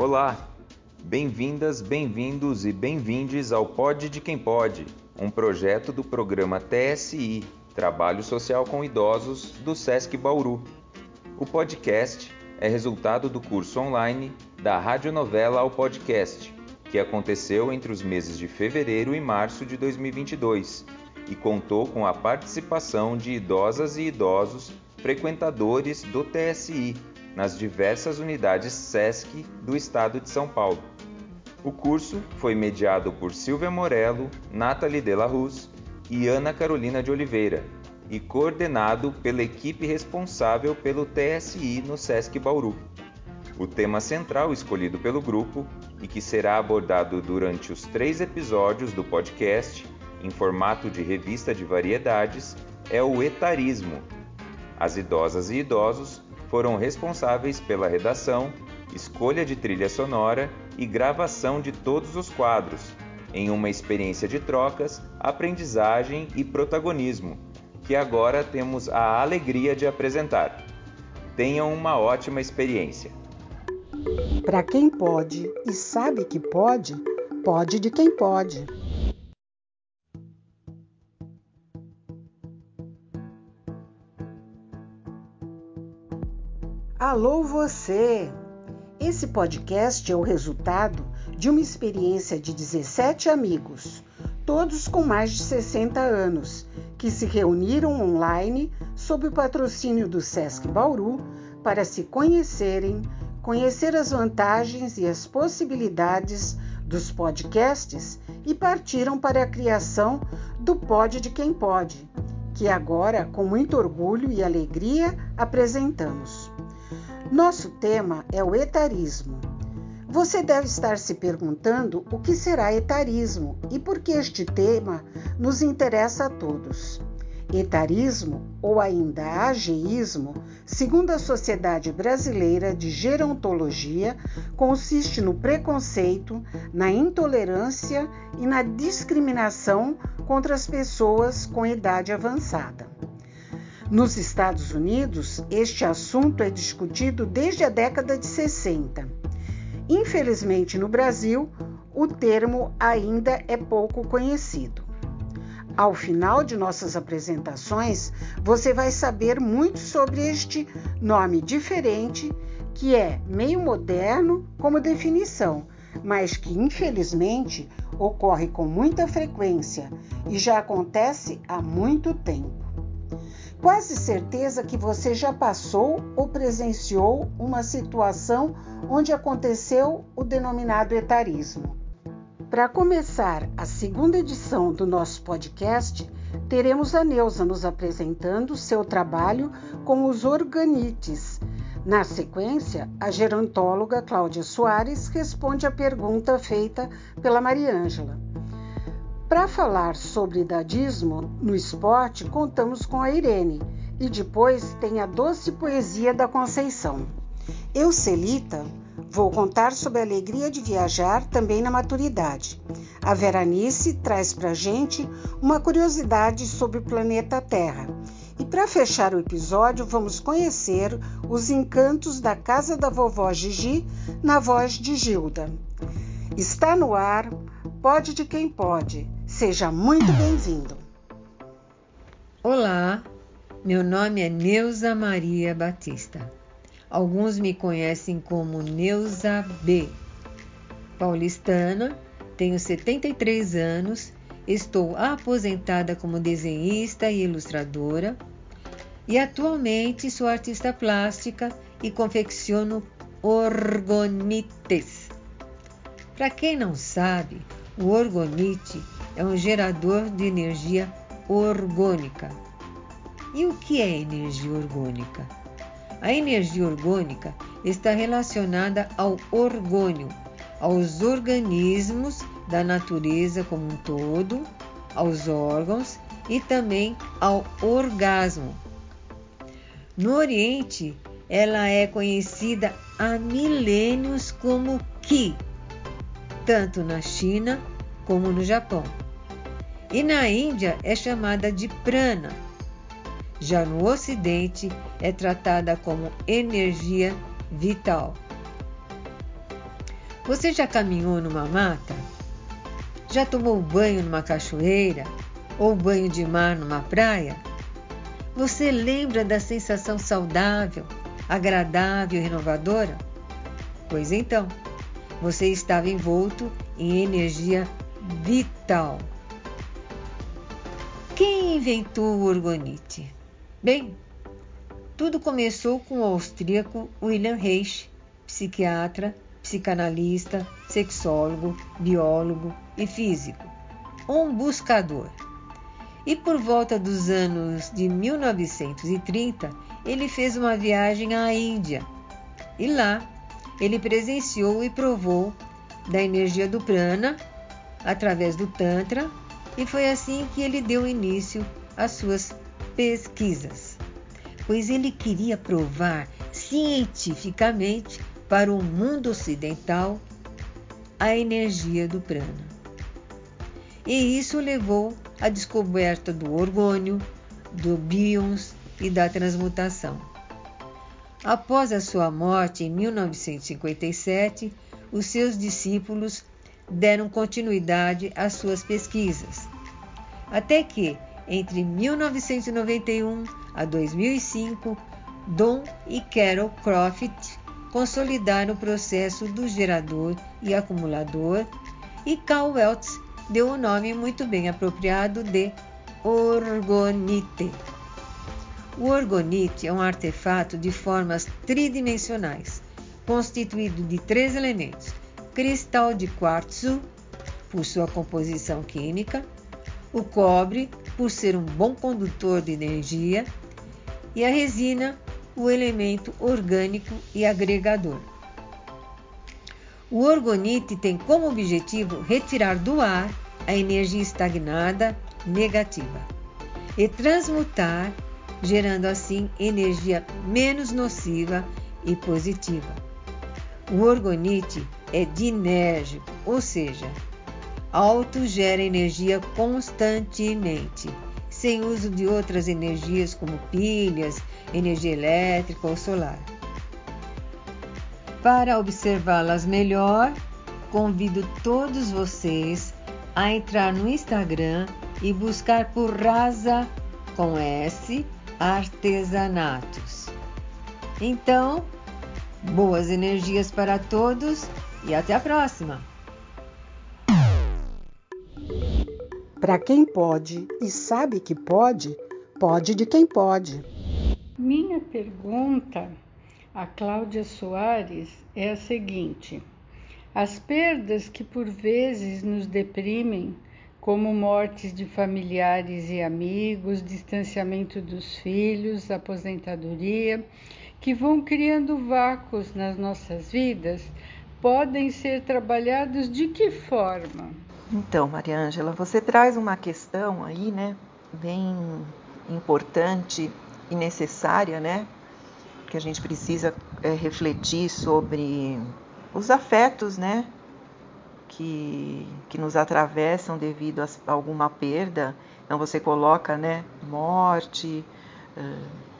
Olá, bem-vindas, bem-vindos e bem-vindes ao Pod de Quem Pode, um projeto do programa TSI, Trabalho Social com Idosos, do SESC Bauru. O podcast é resultado do curso online da radionovela ao podcast, que aconteceu entre os meses de fevereiro e março de 2022 e contou com a participação de idosas e idosos frequentadores do TSI nas diversas unidades SESC do estado de São Paulo. O curso foi mediado por Silvia Morello, Nathalie Della Ruz e Ana Carolina de Oliveira e coordenado pela equipe responsável pelo TSI no SESC Bauru. O tema central escolhido pelo grupo e que será abordado durante os três episódios do podcast, em formato de revista de variedades, é o etarismo. As idosas e idosos foram responsáveis pela redação, escolha de trilha sonora e gravação de todos os quadros, em uma experiência de trocas, aprendizagem e protagonismo, que agora temos a alegria de apresentar. Tenham uma ótima experiência. Para quem pode e sabe que pode, pode de quem pode. Alô você! Esse podcast é o resultado de uma experiência de 17 amigos, todos com mais de 60 anos, que se reuniram online sob o patrocínio do SESC Bauru para se conhecerem, conhecer as vantagens e as possibilidades dos podcasts e partiram para a criação do Pod de Quem Pode, que agora, com muito orgulho e alegria, apresentamos. Nosso tema é o etarismo. Você deve estar se perguntando o que será etarismo e por que este tema nos interessa a todos. Etarismo, ou ainda ageísmo, segundo a Sociedade Brasileira de Gerontologia, consiste no preconceito, na intolerância e na discriminação contra as pessoas com idade avançada. Nos Estados Unidos, este assunto é discutido desde a década de 60. Infelizmente, no Brasil, o termo ainda é pouco conhecido. Ao final de nossas apresentações, você vai saber muito sobre este nome diferente, que é meio moderno como definição, mas que infelizmente ocorre com muita frequência e já acontece há muito tempo. Quase certeza que você já passou ou presenciou uma situação onde aconteceu o denominado etarismo. Para começar a segunda edição do nosso podcast, teremos a Neuza nos apresentando seu trabalho com os organites. Na sequência, a gerontóloga Cláudia Soares responde a pergunta feita pela Mariângela. Para falar sobre idadismo no esporte, contamos com a Irene e depois tem a doce poesia da Conceição. Eu, Celita, vou contar sobre a alegria de viajar também na maturidade. A Veranice traz para gente uma curiosidade sobre o planeta Terra. E para fechar o episódio, vamos conhecer os encantos da casa da vovó Gigi na voz de Gilda. Está no ar, pode de quem pode Seja muito bem-vindo. Olá, meu nome é Neuza Maria Batista. Alguns me conhecem como Neuza B. Paulistana, tenho 73 anos, estou aposentada como desenhista e ilustradora e atualmente sou artista plástica e confecciono orgonites. Para quem não sabe, o orgonite é um gerador de energia orgânica. E o que é energia orgânica? A energia orgânica está relacionada ao orgônio, aos organismos da natureza como um todo, aos órgãos e também ao orgasmo. No Oriente, ela é conhecida há milênios como Ki, tanto na China como no Japão e na Índia é chamada de prana. Já no Ocidente é tratada como energia vital. Você já caminhou numa mata? Já tomou banho numa cachoeira? Ou banho de mar numa praia? Você lembra da sensação saudável, agradável e renovadora? Pois então, você estava envolto em energia vital. Quem inventou o orgonite? Bem, tudo começou com o austríaco William Reich, psiquiatra, psicanalista, sexólogo, biólogo e físico, um buscador. E por volta dos anos de 1930, ele fez uma viagem à Índia. E lá, ele presenciou e provou da energia do prana através do Tantra, e foi assim que ele deu início às suas pesquisas, pois ele queria provar cientificamente para o mundo ocidental a energia do prana. E isso levou à descoberta do orgônio, do bions e da transmutação. Após a sua morte em 1957, os seus discípulos deram continuidade às suas pesquisas, até que, entre 1991 a 2005, Don e Carol Croft consolidaram o processo do gerador e acumulador, e Carl Weltz deu o nome muito bem apropriado de orgonite. O orgonite é um artefato de formas tridimensionais, constituído de três elementos: cristal de quartzo, por sua composição química, o cobre, por ser um bom condutor de energia, e a resina, o elemento orgânico e agregador. O orgonite tem como objetivo retirar do ar a energia estagnada negativa e transmutar, gerando assim energia menos nociva e positiva. O orgonite é dinérgico, ou seja, autogera energia constantemente, sem uso de outras energias como pilhas, energia elétrica ou solar. Para observá-las melhor, convido todos vocês a entrar no Instagram e buscar por Rasa com S Artesanatos. Então, boas energias para todos e até a próxima! Para quem pode e sabe que pode, pode de quem pode. Minha pergunta a Cláudia Soares é a seguinte: as perdas que por vezes nos deprimem, como mortes de familiares e amigos, distanciamento dos filhos, aposentadoria, que vão criando vácuos nas nossas vidas, podem ser trabalhados de que forma? Então, Maria Ângela, você traz uma questão aí, né, bem importante e necessária, né, que a gente precisa é, refletir sobre os afetos, né, que, que nos atravessam devido a alguma perda. Então você coloca, né, morte,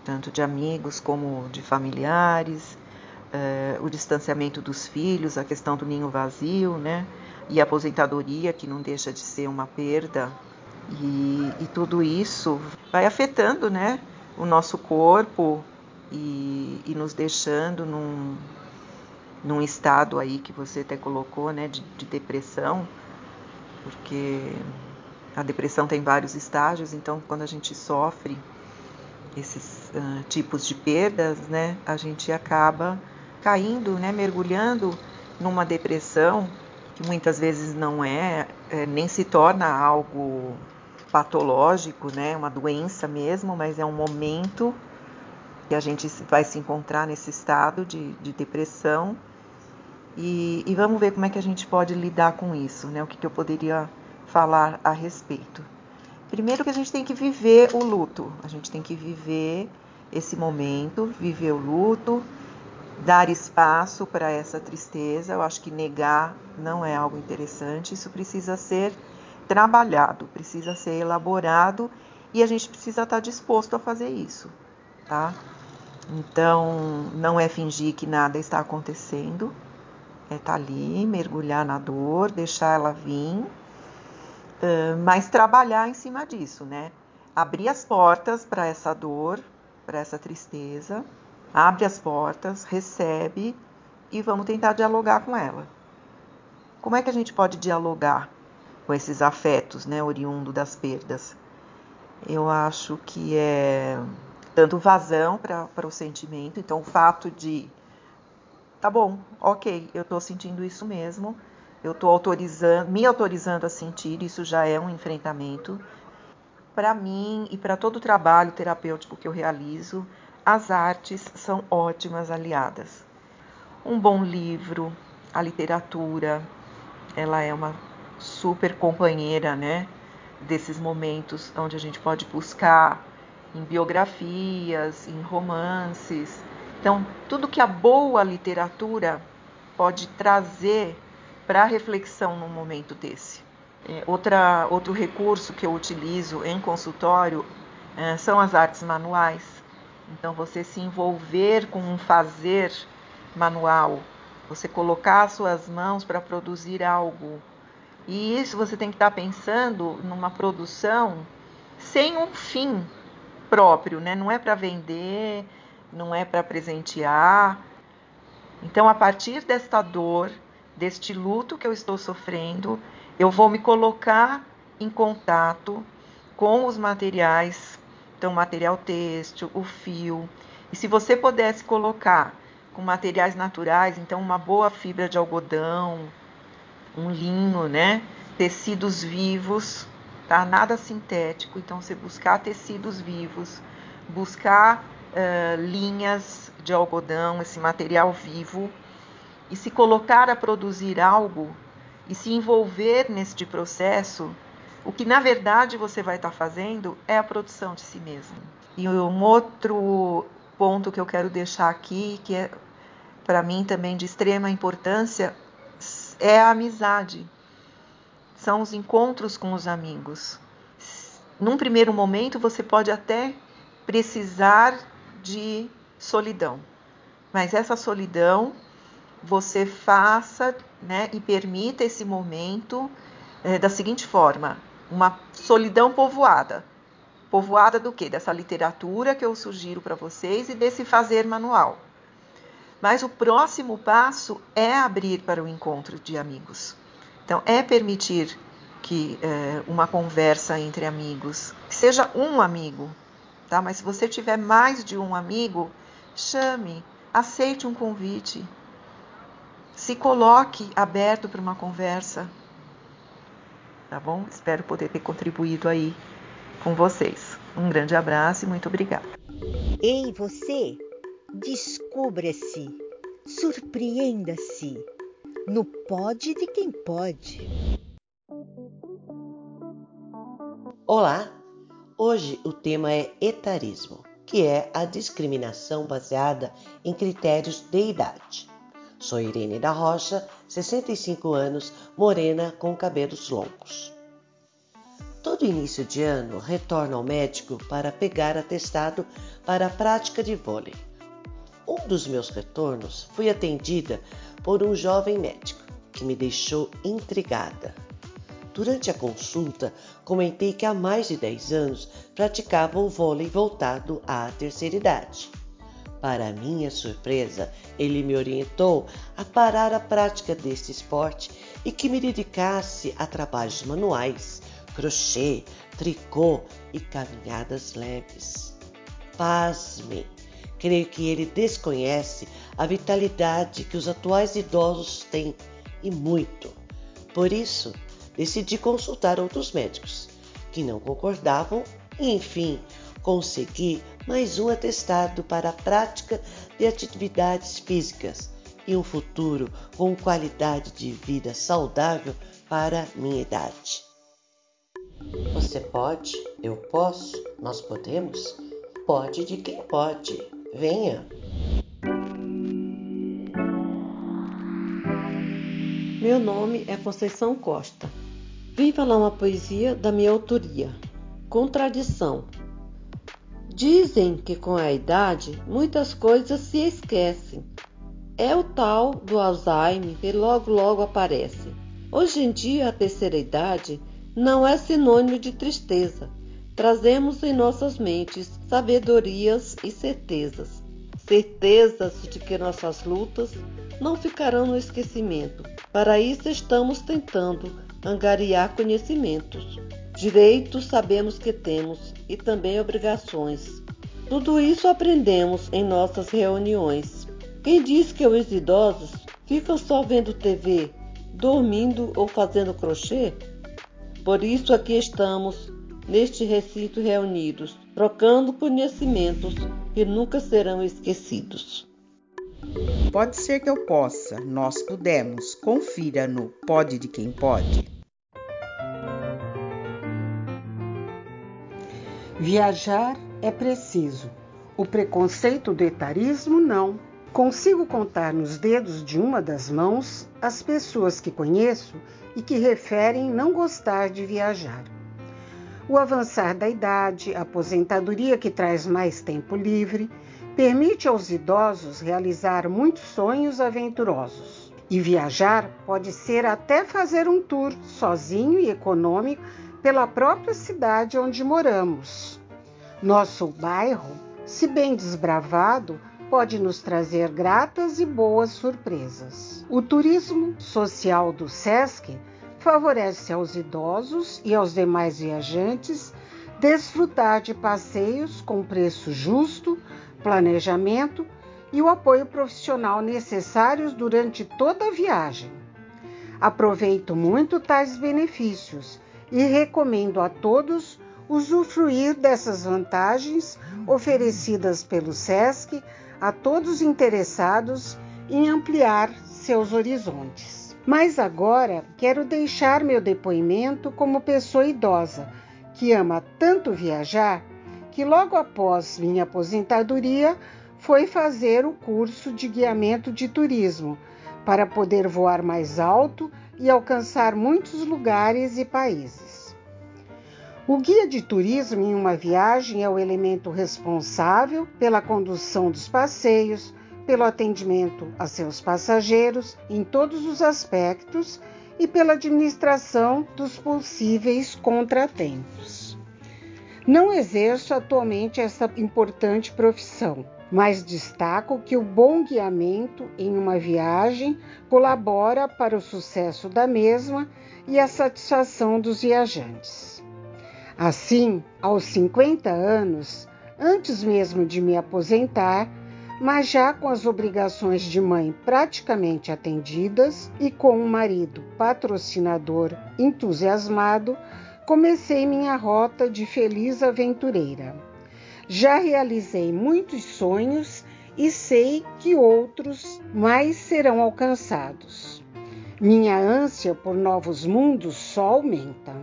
tanto de amigos como de familiares, o distanciamento dos filhos, a questão do ninho vazio, né, e aposentadoria, que não deixa de ser uma perda. E, e tudo isso vai afetando, né, o nosso corpo e, e nos deixando num, num estado aí que você até colocou, né, de, de depressão, porque a depressão tem vários estágios, então quando a gente sofre esses uh, tipos de perdas, né, a gente acaba caindo, né, mergulhando numa depressão que muitas vezes não é, é nem se torna algo patológico, né, uma doença mesmo, mas é um momento que a gente vai se encontrar nesse estado de, de depressão e, e, vamos ver como é que a gente pode lidar com isso, né? O que, que eu poderia falar a respeito. Primeiro que a gente tem que viver o luto, a gente tem que viver esse momento, viver o luto, dar espaço para essa tristeza. Eu acho que negar não é algo interessante, isso precisa ser trabalhado, precisa ser elaborado e a gente precisa estar disposto a fazer isso, tá? Então, não é fingir que nada está acontecendo, é tá ali, mergulhar na dor, deixar ela vir, mas trabalhar em cima disso, né? Abrir as portas para essa dor, para essa tristeza, abre as portas, recebe e vamos tentar dialogar com ela. Como é que a gente pode dialogar com esses afetos, né, oriundo das perdas? Eu acho que é dando vazão para o sentimento. Então, o fato de, tá bom, ok, eu estou sentindo isso mesmo, eu estou autorizando, me autorizando a sentir, isso já é um enfrentamento. Para mim e para todo o trabalho terapêutico que eu realizo, as artes são ótimas aliadas. Um bom livro, a literatura, ela é uma super companheira, né? Desses momentos onde a gente pode buscar em biografias, em romances. Então, tudo que a boa literatura pode trazer para reflexão num momento desse. É, outra, outro recurso que eu utilizo em consultório é, são as artes manuais. Então, você se envolver com um fazer manual, você colocar suas mãos para produzir algo. E isso você tem que estar tá pensando numa produção sem um fim próprio, né? Não é para vender, não é para presentear. Então, a partir desta dor, deste luto que eu estou sofrendo, eu vou me colocar em contato com os materiais então, material têxtil, o fio. E se você pudesse colocar com materiais naturais, então uma boa fibra de algodão, um linho, né? Tecidos vivos, tá? Nada sintético. Então, você buscar tecidos vivos, buscar uh, linhas de algodão, esse material vivo, e se colocar a produzir algo e se envolver neste processo, o que na verdade você vai estar fazendo é a produção de si mesmo. E um outro ponto que eu quero deixar aqui, que é para mim também de extrema importância, é a amizade. São os encontros com os amigos. Num primeiro momento você pode até precisar de solidão, mas essa solidão você faça né, e permita esse momento é, da seguinte forma: uma solidão povoada. Povoada do quê? Dessa literatura que eu sugiro para vocês e desse fazer manual. Mas o próximo passo é abrir para o encontro de amigos. Então, é permitir que é, uma conversa entre amigos, que seja um amigo, tá? Mas se você tiver mais de um amigo, chame, aceite um convite, se coloque aberto para uma conversa, tá bom? Espero poder ter contribuído aí com vocês. Um grande abraço e muito obrigada. Ei, você! Descubra-se, surpreenda-se no Pode de Quem Pode. Olá! Hoje o tema é etarismo, que é a discriminação baseada em critérios de idade. Sou Irene da Rocha, 65 anos, morena com cabelos longos. Todo início de ano retorno ao médico para pegar atestado para a prática de vôlei. Um dos meus retornos fui atendida por um jovem médico que me deixou intrigada. Durante a consulta, comentei que há mais de 10 anos praticava o vôlei voltado à terceira idade. Para minha surpresa, ele me orientou a parar a prática deste esporte e que me dedicasse a trabalhos manuais, crochê, tricô e caminhadas leves. Pasme, creio que ele desconhece a vitalidade que os atuais idosos têm e muito. Por isso, decidi consultar outros médicos que não concordavam e, enfim, consegui mais um atestado para a prática de atividades físicas e um futuro com qualidade de vida saudável para minha idade. Você pode, eu posso, nós podemos? Pode de quem pode. Venha! Meu nome é Conceição Costa. Vim falar uma poesia da minha autoria. Contradição. Dizem que com a idade muitas coisas se esquecem. é o tal do Alzheimer que logo logo aparece. Hoje em dia, a terceira idade não é sinônimo de tristeza. Trazemos em nossas mentes sabedorias e certezas. Certezas de que nossas lutas não ficarão no esquecimento. Para isso, estamos tentando angariar conhecimentos. Direitos sabemos que temos e também obrigações. Tudo isso aprendemos em nossas reuniões. Quem diz que os idosos ficam só vendo TV, dormindo ou fazendo crochê? Por isso aqui estamos, neste recinto reunidos, trocando conhecimentos que nunca serão esquecidos. Pode ser que eu possa, nós pudemos. Confira no Pode de Quem Pode. Viajar é preciso. O preconceito do etarismo, não. Consigo contar nos dedos de uma das mãos as pessoas que conheço e que referem não gostar de viajar. O avançar da idade, a aposentadoria que traz mais tempo livre, permite aos idosos realizar muitos sonhos aventurosos. E viajar pode ser até fazer um tour sozinho e econômico pela própria cidade onde moramos. Nosso bairro, se bem desbravado, pode nos trazer gratas e boas surpresas. O turismo social do SESC favorece aos idosos e aos demais viajantes desfrutar de passeios com preço justo planejamento e o apoio profissional necessários durante toda a viagem. Aproveito muito tais benefícios e recomendo a todos usufruir dessas vantagens oferecidas pelo SESC a todos interessados em ampliar seus horizontes. Mas agora quero deixar meu depoimento como pessoa idosa que ama tanto viajar que logo após minha aposentadoria foi fazer o curso de guiamento de turismo para poder voar mais alto e alcançar muitos lugares e países. O guia de turismo em uma viagem é o elemento responsável pela condução dos passeios, pelo atendimento a seus passageiros em todos os aspectos e pela administração dos possíveis contratempos. Não exerço atualmente essa importante profissão, mas destaco que o bom guiamento em uma viagem colabora para o sucesso da mesma e a satisfação dos viajantes. Assim, aos 50 anos, antes mesmo de me aposentar, mas já com as obrigações de mãe praticamente atendidas e com um marido patrocinador entusiasmado, comecei minha rota de feliz aventureira. Já realizei muitos sonhos e sei que outros mais serão alcançados. Minha ânsia por novos mundos só aumenta.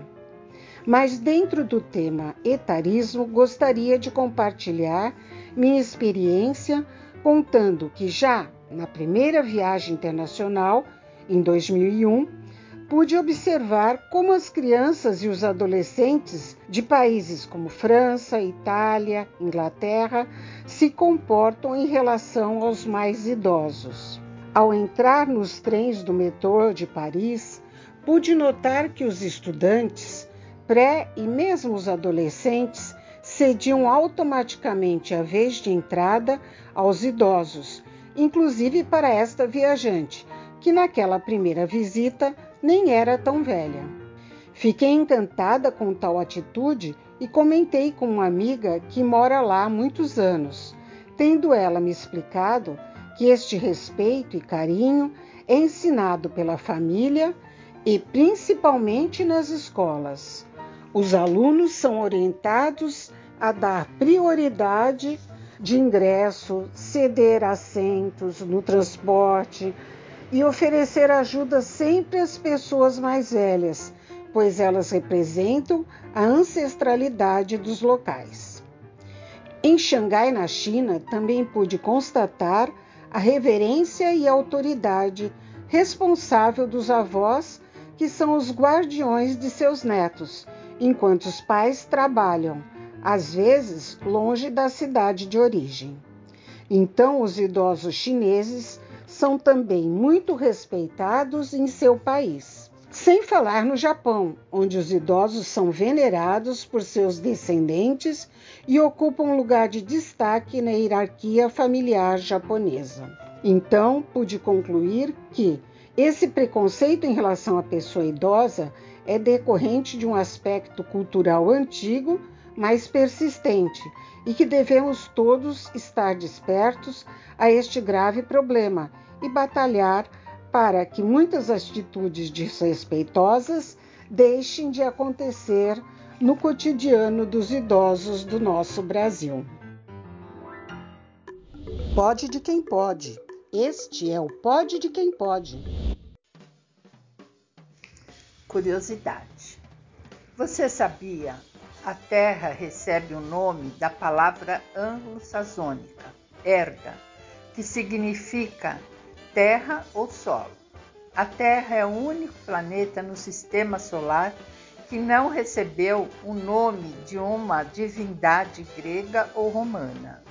Mas dentro do tema etarismo, gostaria de compartilhar minha experiência contando que já na primeira viagem internacional, em 2001, pude observar como as crianças e os adolescentes de países como França, Itália, Inglaterra se comportam em relação aos mais idosos. Ao entrar nos trens do metrô de Paris, pude notar que os estudantes, pré e mesmo os adolescentes, cediam automaticamente a vez de entrada aos idosos, inclusive para esta viajante, que naquela primeira visita nem era tão velha. Fiquei encantada com tal atitude e comentei com uma amiga que mora lá há muitos anos, tendo ela me explicado que este respeito e carinho é ensinado pela família e principalmente nas escolas. Os alunos são orientados a dar prioridade de ingresso, ceder assentos no transporte, e oferecer ajuda sempre às pessoas mais velhas, pois elas representam a ancestralidade dos locais. Em Xangai, na China, também pude constatar a reverência e autoridade responsável dos avós, que são os guardiões de seus netos, enquanto os pais trabalham, às vezes longe da cidade de origem. Então, os idosos chineses são também muito respeitados em seu país. Sem falar no Japão, onde os idosos são venerados por seus descendentes e ocupam um lugar de destaque na hierarquia familiar japonesa. Então, pude concluir que esse preconceito em relação à pessoa idosa é decorrente de um aspecto cultural antigo, mas persistente, e que devemos todos estar despertos a este grave problema e batalhar para que muitas atitudes desrespeitosas deixem de acontecer no cotidiano dos idosos do nosso Brasil. Pode de quem pode. Este é o Pode de quem pode. Curiosidade. Você sabia? A Terra recebe o nome da palavra anglo-saxônica, erga, que significa terra ou solo. A Terra é o único planeta no sistema solar que não recebeu o nome de uma divindade grega ou romana.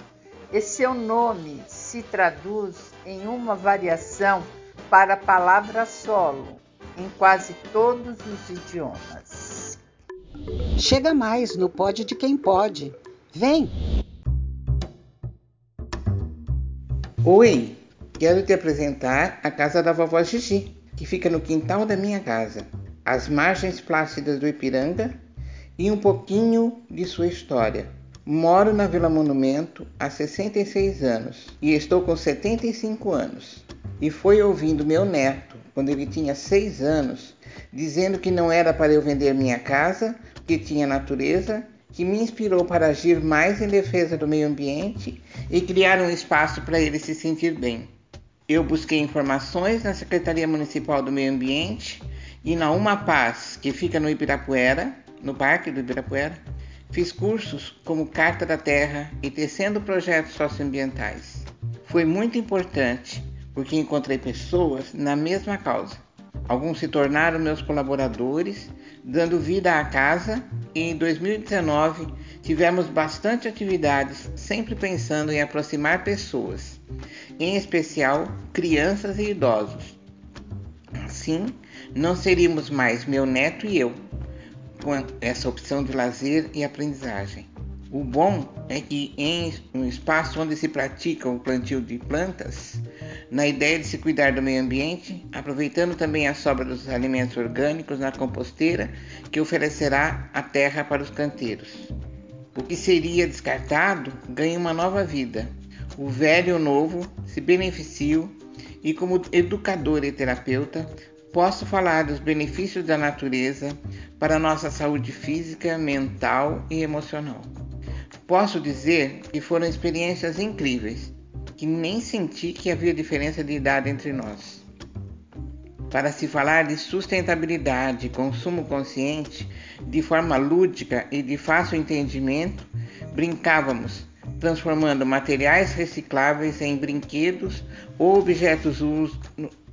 E seu nome se traduz em uma variação para a palavra solo em quase todos os idiomas. Chega mais no Pode de Quem Pode. Vem! Oi, Quero te apresentar a casa da vovó Gigi, que fica no quintal da minha casa, às margens plácidas do Ipiranga e um pouquinho de sua história. Moro na Vila Monumento há 66 anos e estou com 75 anos. E foi ouvindo meu neto, quando ele tinha 6 anos, dizendo que não era para eu vender minha casa, porque tinha natureza, que me inspirou para agir mais em defesa do meio ambiente e criar um espaço para ele se sentir bem. Eu busquei informações na Secretaria Municipal do Meio Ambiente e na Uma Paz, que fica no Ibirapuera, no Parque do Ibirapuera. Fiz cursos como Carta da Terra e tecendo projetos socioambientais. Foi muito importante porque encontrei pessoas na mesma causa. Alguns se tornaram meus colaboradores, dando vida à casa, e em 2019 tivemos bastante atividades, sempre pensando em aproximar pessoas em especial crianças e idosos. Assim, não seríamos mais meu neto e eu, com essa opção de lazer e aprendizagem. O bom é que em um espaço onde se pratica o plantio de plantas, na ideia de se cuidar do meio ambiente, aproveitando também a sobra dos alimentos orgânicos na composteira que oferecerá a terra para os canteiros. O que seria descartado ganha uma nova vida, o velho e o novo se beneficiam e, como educador e terapeuta, posso falar dos benefícios da natureza para a nossa saúde física, mental e emocional. Posso dizer que foram experiências incríveis, que nem senti que havia diferença de idade entre nós. Para se falar de sustentabilidade e consumo consciente de forma lúdica e de fácil entendimento, brincávamos transformando materiais recicláveis em brinquedos ou objetos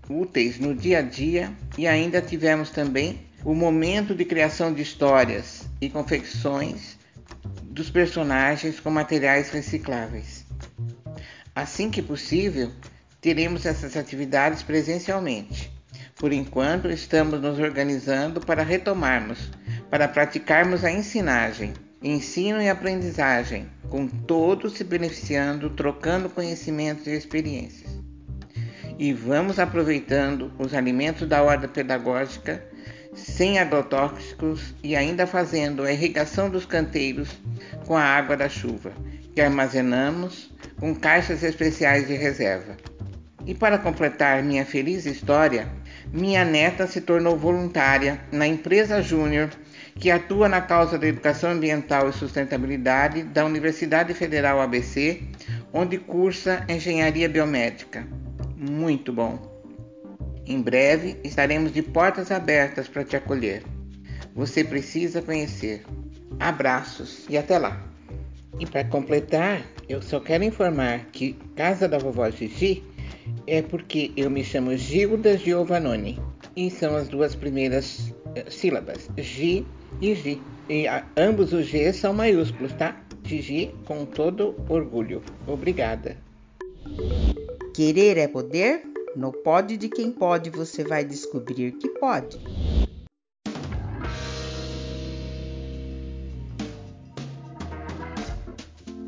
úteis no dia a dia e ainda tivemos também o momento de criação de histórias e confecções dos personagens com materiais recicláveis. Assim que possível, teremos essas atividades presencialmente. Por enquanto, estamos nos organizando para retomarmos, para praticarmos a ensinagem ensino e aprendizagem, com todos se beneficiando, trocando conhecimentos e experiências. E vamos aproveitando os alimentos da ordem pedagógica sem agrotóxicos e ainda fazendo a irrigação dos canteiros com a água da chuva, que armazenamos com caixas especiais de reserva. E para completar minha feliz história, minha neta se tornou voluntária na empresa Júnior que atua na causa da educação ambiental e sustentabilidade da Universidade Federal ABC, onde cursa engenharia biomédica. Muito bom! Em breve estaremos de portas abertas para te acolher. Você precisa conhecer. Abraços e até lá! E para completar, eu só quero informar que Casa da Vovó Gigi é porque eu me chamo Gilda Giovanoni e são as duas primeiras eh, sílabas, G e G. E a, ambos os G são maiúsculos, tá? Gigi com todo orgulho. Obrigada. Querer é poder? No Pode de Quem Pode você vai descobrir que pode.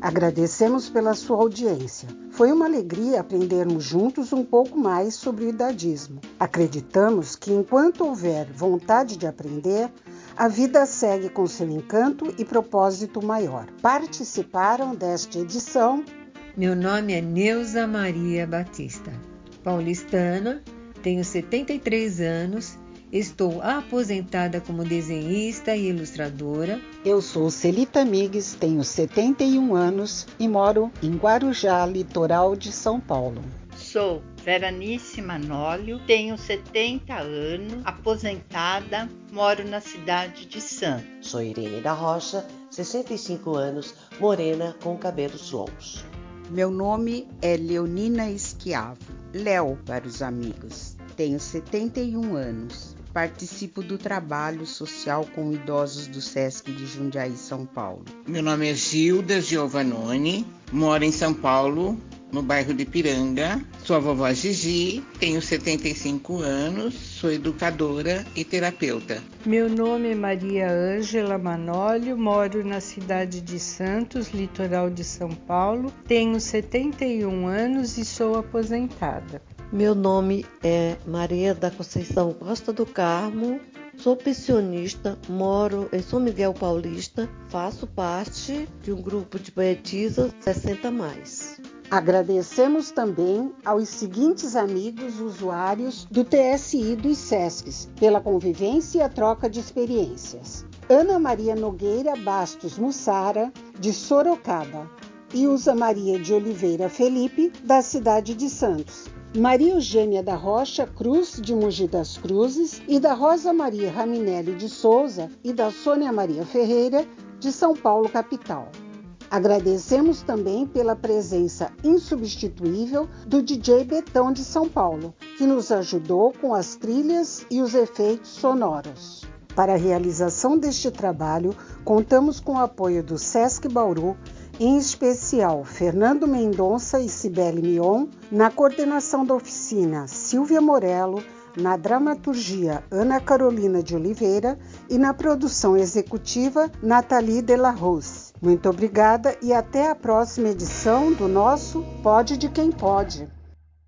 Agradecemos pela sua audiência. Foi uma alegria aprendermos juntos um pouco mais sobre o idadismo. Acreditamos que enquanto houver vontade de aprender, a vida segue com seu encanto e propósito maior. Participaram desta edição. Meu nome é Neuza Maria Batista, paulistana, tenho 73 anos Estou aposentada como desenhista e ilustradora. Eu sou Celita Migues, tenho 71 anos e moro em Guarujá, litoral de São Paulo. Sou Veranice Manólio, tenho 70 anos, aposentada, moro na cidade de Santos. Sou Irene da Rocha, 65 anos, morena com cabelos longos. Meu nome é Leonina Esquiavo, Léo para os amigos. Tenho 71 anos, participo do trabalho social com idosos do SESC de Jundiaí, São Paulo. Meu nome é Gilda Giovanoni, moro em São Paulo, no bairro de Piranga. Sou a vovó Gigi, tenho 75 anos, sou educadora e terapeuta. Meu nome é Maria Ângela Manólio, moro na cidade de Santos, litoral de São Paulo. Tenho 71 anos e sou aposentada. Meu nome é Maria da Conceição Costa do Carmo, sou pensionista, moro em São Miguel Paulista, faço parte de um grupo de poetisas 60 mais. Agradecemos também aos seguintes amigos usuários do TSI dos SESCs pela convivência e a troca de experiências. Ana Maria Nogueira Bastos Mussara, de Sorocaba, e Usa Maria de Oliveira Felipe, da cidade de Santos. Maria Eugênia da Rocha Cruz, de Mogi das Cruzes, e da Rosa Maria Raminelli de Souza e da Sônia Maria Ferreira, de São Paulo, capital. Agradecemos também pela presença insubstituível do DJ Betão de São Paulo, que nos ajudou com as trilhas e os efeitos sonoros. Para a realização deste trabalho, contamos com o apoio do Sesc Bauru em especial Fernando Mendonça e Cibele Mion, na coordenação da oficina Silvia Morello, na dramaturgia Ana Carolina de Oliveira e na produção executiva Nathalie de la Rose. Muito obrigada e até a próxima edição do nosso Pode de Quem Pode.